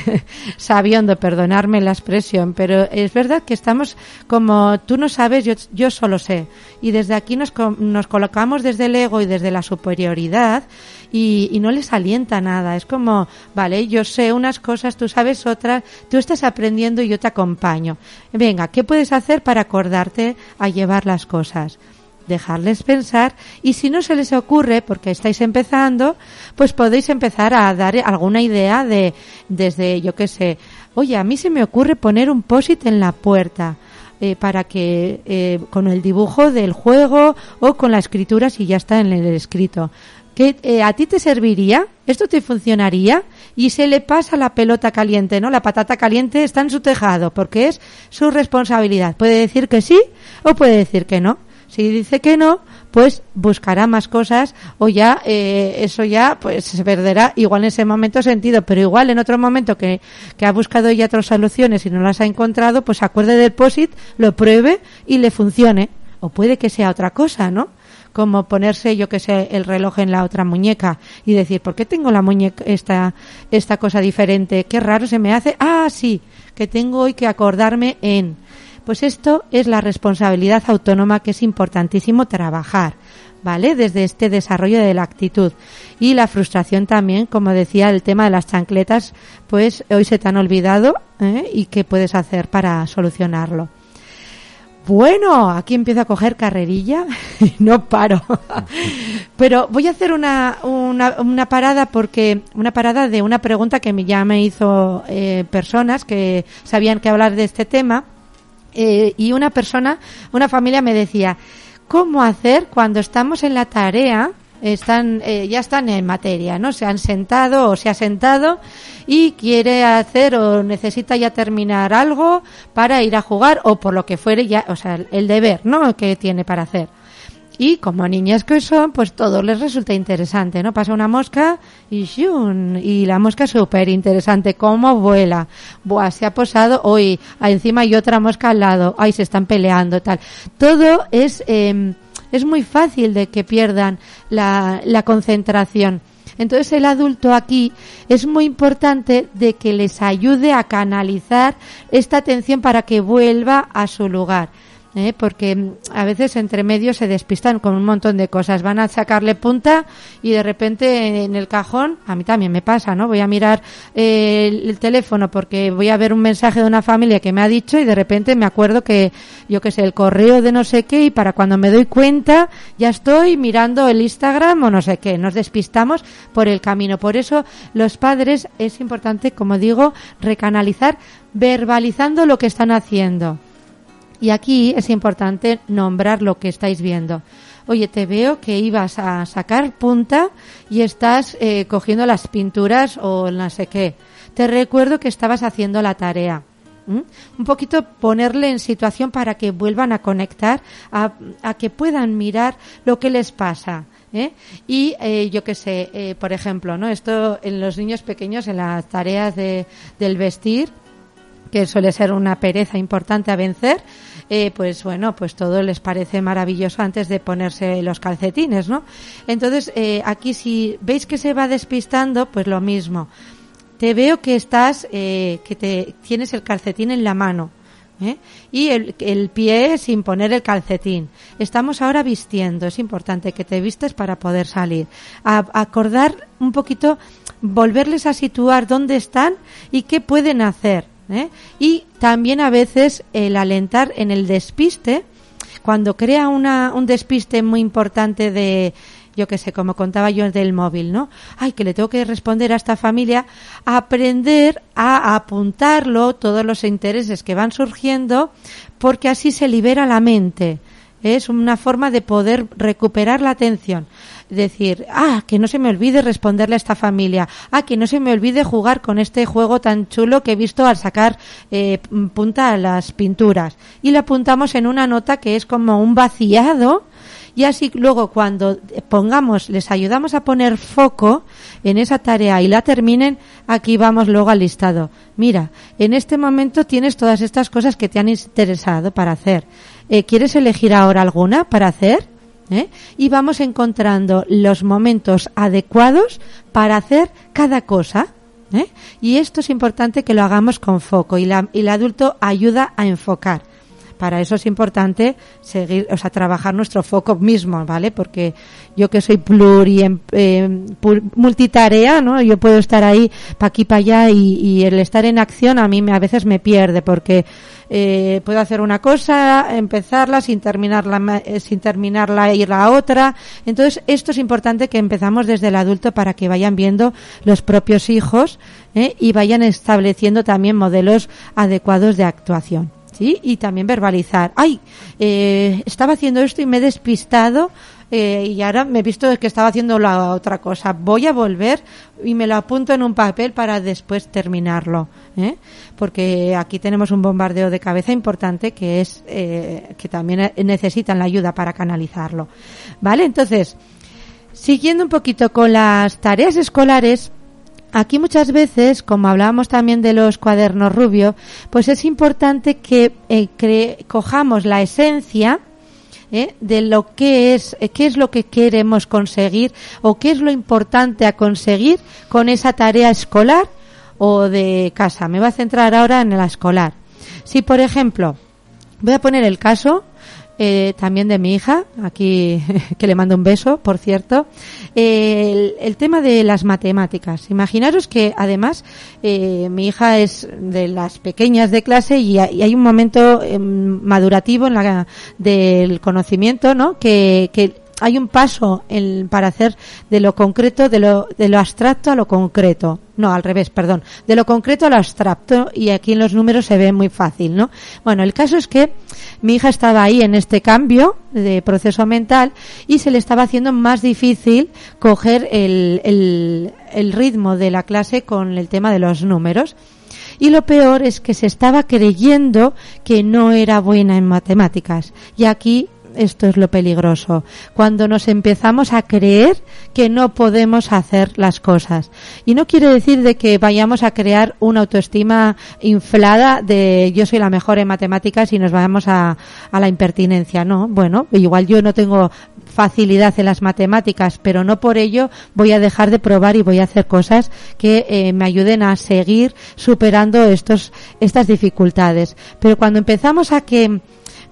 sabiondo, perdonarme la expresión, pero es verdad que estamos como tú no sabes, yo, yo solo sé. Y desde aquí nos, nos colocamos desde el ego y desde la superioridad y, y no les alienta nada. Es como, vale, yo sé unas cosas, tú sabes otras, tú estás aprendiendo y yo te acompaño. Venga, ¿qué puedes hacer para acordarte a llevar las cosas? Dejarles pensar y si no se les ocurre porque estáis empezando pues podéis empezar a dar alguna idea de desde yo qué sé oye a mí se me ocurre poner un posit en la puerta eh, para que eh, con el dibujo del juego o con la escritura si ya está en el escrito que eh, a ti te serviría, esto te funcionaría y se le pasa la pelota caliente, ¿no? La patata caliente está en su tejado porque es su responsabilidad. Puede decir que sí o puede decir que no. Si dice que no, pues buscará más cosas o ya eh, eso ya pues se perderá igual en ese momento sentido, pero igual en otro momento que, que ha buscado ya otras soluciones y no las ha encontrado, pues acuerde del POSIT, lo pruebe y le funcione. O puede que sea otra cosa, ¿no? como ponerse, yo que sé, el reloj en la otra muñeca y decir, ¿por qué tengo la muñeca, esta, esta cosa diferente? Qué raro se me hace. Ah, sí, que tengo hoy que acordarme en. Pues esto es la responsabilidad autónoma que es importantísimo trabajar, ¿vale? Desde este desarrollo de la actitud. Y la frustración también, como decía, el tema de las chancletas, pues hoy se te han olvidado ¿eh? y qué puedes hacer para solucionarlo. Bueno, aquí empiezo a coger carrerilla y no paro. Pero voy a hacer una, una, una, parada porque una parada de una pregunta que ya me hizo eh, personas que sabían que hablar de este tema eh, y una persona, una familia me decía, ¿cómo hacer cuando estamos en la tarea? Están, eh, ya están en materia, ¿no? Se han sentado o se ha sentado y quiere hacer o necesita ya terminar algo para ir a jugar o por lo que fuere ya, o sea, el deber, ¿no? Que tiene para hacer. Y como niñas que son, pues todo les resulta interesante, ¿no? Pasa una mosca y ¡shun! Y la mosca es súper interesante, cómo vuela. Buah, se ha posado hoy, encima hay otra mosca al lado, ay, se están peleando, tal. Todo es, eh, es muy fácil de que pierdan la, la concentración. Entonces el adulto aquí es muy importante de que les ayude a canalizar esta atención para que vuelva a su lugar. ¿Eh? porque a veces entre medios se despistan con un montón de cosas. Van a sacarle punta y de repente en el cajón, a mí también me pasa, ¿no? Voy a mirar eh, el, teléfono porque voy a ver un mensaje de una familia que me ha dicho y de repente me acuerdo que, yo que sé, el correo de no sé qué y para cuando me doy cuenta ya estoy mirando el Instagram o no sé qué. Nos despistamos por el camino. Por eso los padres es importante, como digo, recanalizar verbalizando lo que están haciendo. Y aquí es importante nombrar lo que estáis viendo. Oye, te veo que ibas a sacar punta y estás eh, cogiendo las pinturas o no sé qué. Te recuerdo que estabas haciendo la tarea. Un poquito ponerle en situación para que vuelvan a conectar, a, a que puedan mirar lo que les pasa. ¿eh? Y eh, yo qué sé, eh, por ejemplo, ¿no? Esto en los niños pequeños, en las tareas de, del vestir, que suele ser una pereza importante a vencer, eh, pues bueno, pues todo les parece maravilloso antes de ponerse los calcetines, ¿no? Entonces, eh, aquí si veis que se va despistando, pues lo mismo. Te veo que estás, eh, que te tienes el calcetín en la mano. ¿eh? Y el, el pie sin poner el calcetín. Estamos ahora vistiendo. Es importante que te vistes para poder salir. A- acordar un poquito, volverles a situar dónde están y qué pueden hacer. ¿Eh? Y también a veces el alentar en el despiste, cuando crea una, un despiste muy importante de, yo que sé, como contaba yo del móvil, ¿no? Ay, que le tengo que responder a esta familia, aprender a apuntarlo, todos los intereses que van surgiendo, porque así se libera la mente. Es una forma de poder recuperar la atención. Decir, ah, que no se me olvide responderle a esta familia. Ah, que no se me olvide jugar con este juego tan chulo que he visto al sacar eh, punta a las pinturas. Y lo apuntamos en una nota que es como un vaciado y así luego cuando pongamos, les ayudamos a poner foco en esa tarea y la terminen, aquí vamos luego al listado. Mira, en este momento tienes todas estas cosas que te han interesado para hacer. Eh, ¿Quieres elegir ahora alguna para hacer? ¿Eh? Y vamos encontrando los momentos adecuados para hacer cada cosa. ¿eh? Y esto es importante que lo hagamos con foco y, la, y el adulto ayuda a enfocar para eso es importante seguir, o sea, trabajar nuestro foco mismo, ¿vale? Porque yo que soy pluri, eh, multitarea, ¿no? Yo puedo estar ahí para aquí, para allá y, y, el estar en acción a mí me, a veces me pierde porque eh, puedo hacer una cosa, empezarla sin terminarla, eh, sin terminarla ir a otra. Entonces, esto es importante que empezamos desde el adulto para que vayan viendo los propios hijos ¿eh? y vayan estableciendo también modelos adecuados de actuación. ¿Sí? Y también verbalizar, ay, eh, estaba haciendo esto y me he despistado eh, y ahora me he visto que estaba haciendo la otra cosa. Voy a volver y me lo apunto en un papel para después terminarlo, ¿eh? porque aquí tenemos un bombardeo de cabeza importante que es eh, que también necesitan la ayuda para canalizarlo, ¿vale? Entonces, siguiendo un poquito con las tareas escolares, Aquí muchas veces, como hablábamos también de los cuadernos rubio, pues es importante que eh, cojamos la esencia ¿eh? de lo que es, eh, qué es lo que queremos conseguir o qué es lo importante a conseguir con esa tarea escolar o de casa. Me voy a centrar ahora en la escolar. Si, por ejemplo, voy a poner el caso eh, también de mi hija, aquí que le mando un beso, por cierto, eh, el, tema de las matemáticas. Imaginaros que además eh, mi hija es de las pequeñas de clase y, y hay un momento eh, madurativo en la, del conocimiento, ¿no? Que, que hay un paso en, para hacer de lo concreto, de lo, de lo abstracto a lo concreto. No, al revés, perdón. De lo concreto a lo abstracto y aquí en los números se ve muy fácil, ¿no? Bueno, el caso es que mi hija estaba ahí en este cambio de proceso mental y se le estaba haciendo más difícil coger el, el, el ritmo de la clase con el tema de los números. Y lo peor es que se estaba creyendo que no era buena en matemáticas. Y aquí esto es lo peligroso. Cuando nos empezamos a creer que no podemos hacer las cosas. Y no quiere decir de que vayamos a crear una autoestima inflada de yo soy la mejor en matemáticas y nos vayamos a, a la impertinencia. No, bueno, igual yo no tengo facilidad en las matemáticas, pero no por ello voy a dejar de probar y voy a hacer cosas que eh, me ayuden a seguir superando estos, estas dificultades. Pero cuando empezamos a que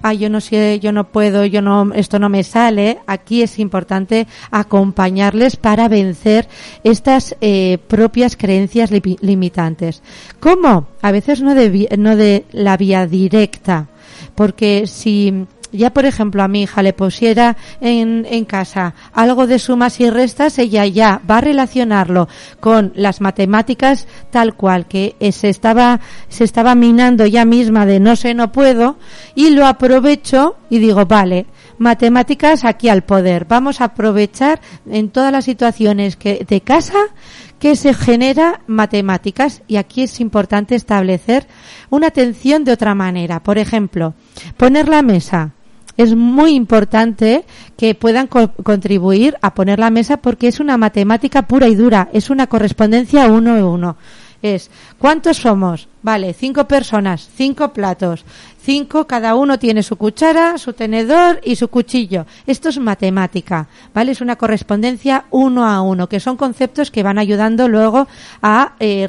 ah, yo no sé, yo no puedo, yo no, esto no me sale, aquí es importante acompañarles para vencer estas eh, propias creencias li limitantes. ¿Cómo? A veces no de la vía directa, porque si ya por ejemplo a mi hija le pusiera en, en, casa algo de sumas y restas, ella ya va a relacionarlo con las matemáticas tal cual que se estaba, se estaba minando ya misma de no sé, no puedo y lo aprovecho y digo, vale, matemáticas aquí al poder. Vamos a aprovechar en todas las situaciones que, de casa que se genera matemáticas y aquí es importante establecer una atención de otra manera. Por ejemplo, poner la mesa. Es muy importante que puedan co- contribuir a poner la mesa porque es una matemática pura y dura, es una correspondencia uno a uno. Es, ¿cuántos somos? Vale, cinco personas, cinco platos, cinco, cada uno tiene su cuchara, su tenedor y su cuchillo. Esto es matemática, ¿vale? Es una correspondencia uno a uno, que son conceptos que van ayudando luego a, eh,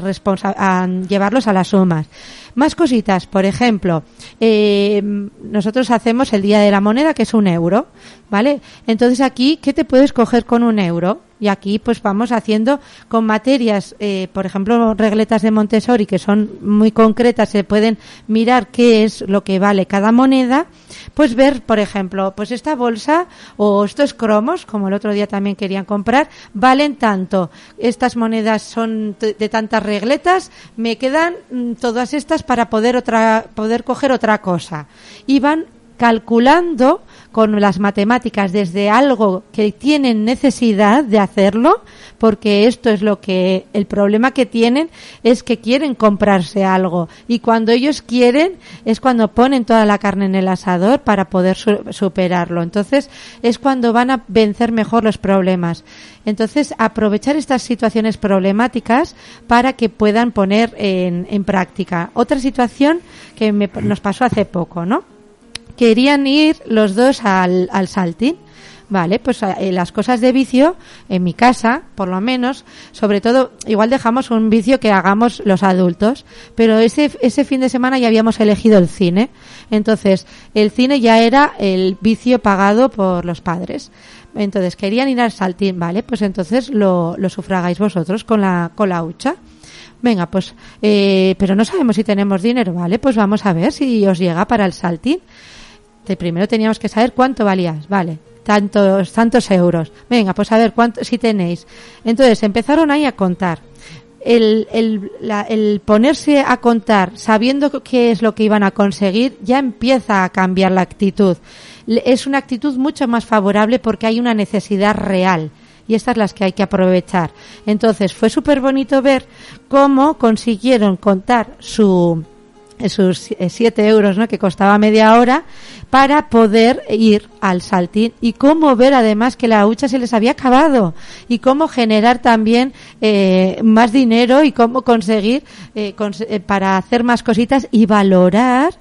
llevarlos a las sumas. Más cositas, por ejemplo, eh, nosotros hacemos el Día de la Moneda, que es un euro, ¿vale? Entonces aquí, ¿qué te puedes coger con un euro? Y aquí pues vamos haciendo con materias, eh, por ejemplo, regletas de Montessori que son muy concretas, se pueden mirar qué es lo que vale cada moneda, pues ver, por ejemplo, pues esta bolsa o estos cromos, como el otro día también querían comprar, valen tanto. Estas monedas son de tantas regletas, me quedan mm, todas estas para poder otra, poder coger otra cosa. Y van calculando con las matemáticas desde algo que tienen necesidad de hacerlo, porque esto es lo que el problema que tienen es que quieren comprarse algo y cuando ellos quieren es cuando ponen toda la carne en el asador para poder su- superarlo. Entonces es cuando van a vencer mejor los problemas. Entonces aprovechar estas situaciones problemáticas para que puedan poner en, en práctica. Otra situación que me- nos pasó hace poco, ¿no? Querían ir los dos al, al saltín. Vale, pues eh, las cosas de vicio, en mi casa, por lo menos, sobre todo, igual dejamos un vicio que hagamos los adultos, pero ese, ese fin de semana ya habíamos elegido el cine. Entonces, el cine ya era el vicio pagado por los padres. Entonces, querían ir al saltín, vale, pues entonces lo, lo sufragáis vosotros con la, con la hucha. Venga, pues, eh, pero no sabemos si tenemos dinero, ¿vale? Pues vamos a ver si os llega para el saltín. Primero teníamos que saber cuánto valías, vale, tantos, tantos euros. Venga, pues a ver cuánto, si tenéis. Entonces empezaron ahí a contar. El, el, el ponerse a contar sabiendo qué es lo que iban a conseguir ya empieza a cambiar la actitud. Es una actitud mucho más favorable porque hay una necesidad real y estas las que hay que aprovechar. Entonces fue súper bonito ver cómo consiguieron contar su, sus eh, siete euros ¿no? que costaba media hora para poder ir al saltín y cómo ver además que la hucha se les había acabado y cómo generar también eh, más dinero y cómo conseguir eh, eh, para hacer más cositas y valorar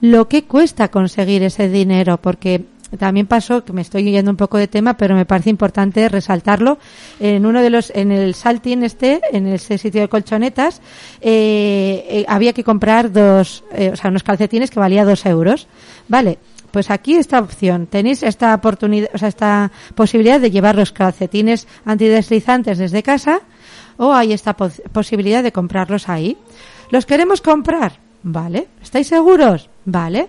lo que cuesta conseguir ese dinero porque también pasó que me estoy yendo un poco de tema pero me parece importante resaltarlo. En uno de los en el saltín este en ese sitio de colchonetas eh, eh, había que comprar dos eh, o sea unos calcetines que valía dos euros. Vale pues aquí esta opción. Tenéis esta oportunidad o sea esta posibilidad de llevar los calcetines antideslizantes desde casa o hay esta pos- posibilidad de comprarlos ahí. Los queremos comprar vale. Estáis seguros vale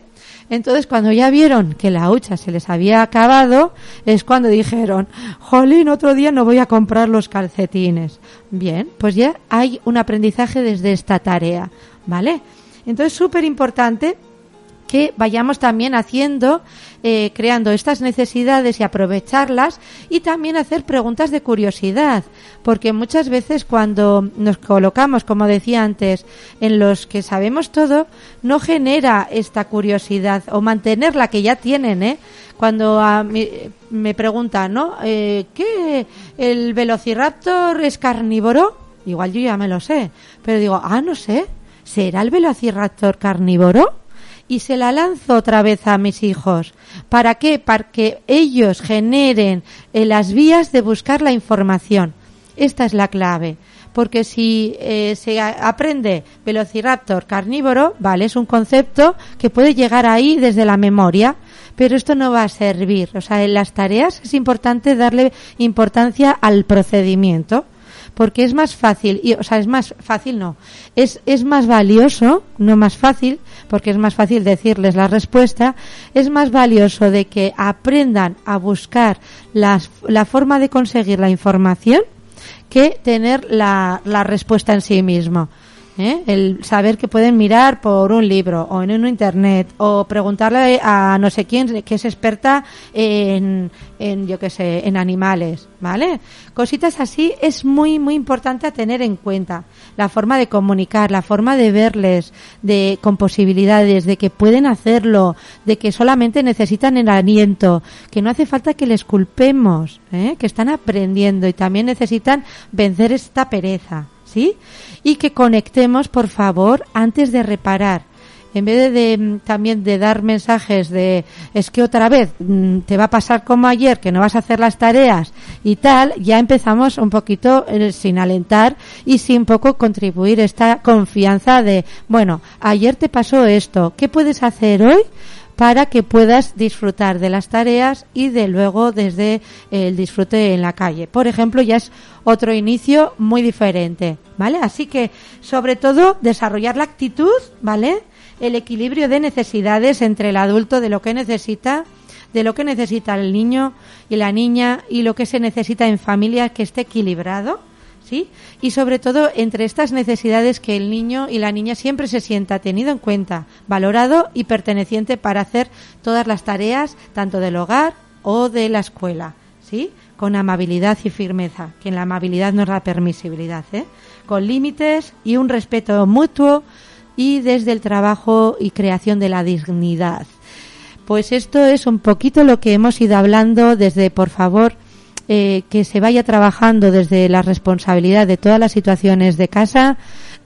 entonces, cuando ya vieron que la hucha se les había acabado, es cuando dijeron, jolín, otro día no voy a comprar los calcetines. Bien, pues ya hay un aprendizaje desde esta tarea, ¿vale? Entonces, súper importante que vayamos también haciendo, eh, creando estas necesidades y aprovecharlas y también hacer preguntas de curiosidad, porque muchas veces cuando nos colocamos, como decía antes, en los que sabemos todo, no genera esta curiosidad o mantener la que ya tienen, ¿eh? Cuando me preguntan, ¿no? Eh, ¿Qué? ¿El velociraptor es carnívoro? Igual yo ya me lo sé, pero digo, ah, no sé, ¿será el velociraptor carnívoro? Y se la lanzo otra vez a mis hijos. ¿Para qué? Para que ellos generen eh, las vías de buscar la información. Esta es la clave. Porque si eh, se aprende Velociraptor carnívoro, vale, es un concepto que puede llegar ahí desde la memoria, pero esto no va a servir. O sea, en las tareas es importante darle importancia al procedimiento porque es más fácil, y, o sea, es más fácil no, es, es más valioso, no más fácil, porque es más fácil decirles la respuesta, es más valioso de que aprendan a buscar las, la forma de conseguir la información que tener la, la respuesta en sí mismo. ¿Eh? El saber que pueden mirar por un libro o en un internet o preguntarle a no sé quién que es experta en, en yo qué sé, en animales, ¿vale? Cositas así es muy, muy importante a tener en cuenta. La forma de comunicar, la forma de verles, de, con posibilidades, de que pueden hacerlo, de que solamente necesitan el aliento, que no hace falta que les culpemos, ¿eh? que están aprendiendo y también necesitan vencer esta pereza. Y que conectemos, por favor, antes de reparar. En vez de, mm, también de dar mensajes de es que otra vez mm, te va a pasar como ayer que no vas a hacer las tareas y tal, ya empezamos un poquito eh, sin alentar y sin poco contribuir esta confianza de bueno, ayer te pasó esto, ¿qué puedes hacer hoy? Para que puedas disfrutar de las tareas y de luego desde el disfrute en la calle. Por ejemplo, ya es otro inicio muy diferente, ¿vale? Así que, sobre todo, desarrollar la actitud, ¿vale? El equilibrio de necesidades entre el adulto de lo que necesita, de lo que necesita el niño y la niña y lo que se necesita en familia que esté equilibrado ¿sí? Y sobre todo entre estas necesidades que el niño y la niña siempre se sienta tenido en cuenta, valorado y perteneciente para hacer todas las tareas, tanto del hogar o de la escuela, ¿sí? Con amabilidad y firmeza, que en la amabilidad no es la permisibilidad, ¿eh? Con límites y un respeto mutuo y desde el trabajo y creación de la dignidad. Pues esto es un poquito lo que hemos ido hablando desde, por favor, eh, que se vaya trabajando desde la responsabilidad de todas las situaciones de casa,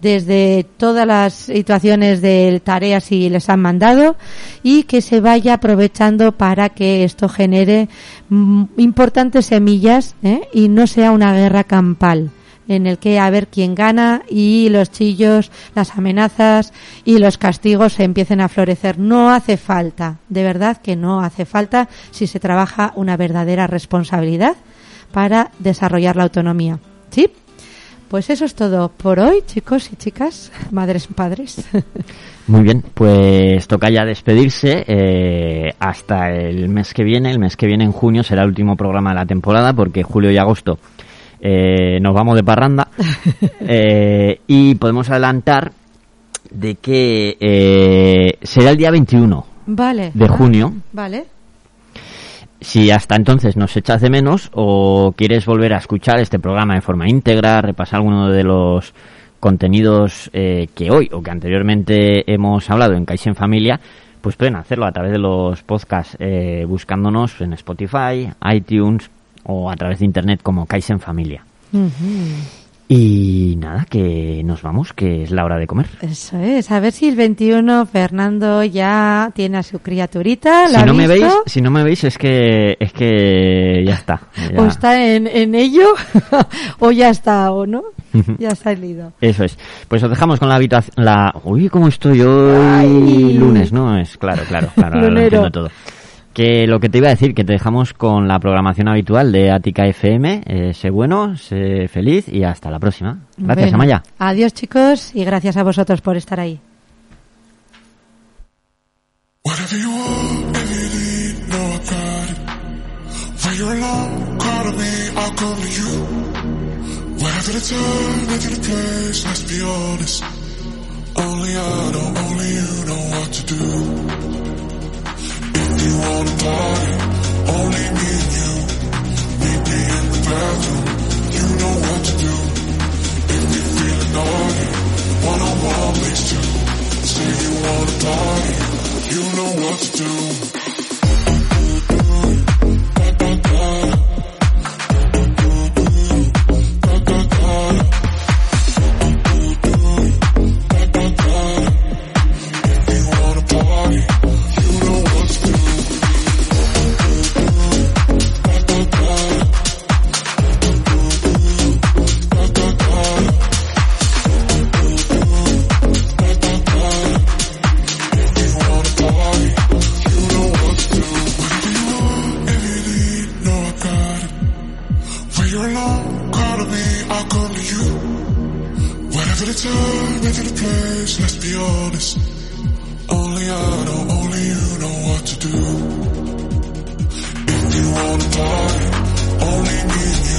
desde todas las situaciones de tareas si les han mandado y que se vaya aprovechando para que esto genere mm, importantes semillas ¿eh? y no sea una guerra campal en el que a ver quién gana y los chillos, las amenazas y los castigos se empiecen a florecer. No hace falta, de verdad que no hace falta si se trabaja una verdadera responsabilidad para desarrollar la autonomía. ¿Sí? Pues eso es todo por hoy, chicos y chicas, madres y padres. Muy bien, pues toca ya despedirse eh, hasta el mes que viene. El mes que viene, en junio, será el último programa de la temporada porque julio y agosto eh, nos vamos de parranda. Eh, y podemos adelantar de que será el día 21 vale. de junio. Vale si hasta entonces nos echas de menos o quieres volver a escuchar este programa de forma íntegra, repasar alguno de los contenidos eh, que hoy o que anteriormente hemos hablado en Kaizen Familia, pues pueden hacerlo a través de los podcasts eh, buscándonos en Spotify, iTunes o a través de internet como Kaizen Familia. Y nada, que nos vamos, que es la hora de comer. Eso es, a ver si el 21 Fernando ya tiene a su criaturita. si no me veis, si no me veis es que es que ya está. O está en, en ello o ya está o no. ya ha salido. Eso es. Pues os dejamos con la habitación. La... Uy, cómo estoy hoy lunes, ¿no? Es claro, claro, claro. lo entiendo todo. Que lo que te iba a decir, que te dejamos con la programación habitual de Ática FM. Eh, sé bueno, sé feliz y hasta la próxima. Gracias, Amaya. Adiós, chicos, y gracias a vosotros por estar ahí. you wanna party, only you. Know what to do. You you know what to do, and we feel the god, one on one with you, if you wanna party, you know what to do. way to the place, let's be honest. Only I know, only you know what to do. If you wanna die, only me and you.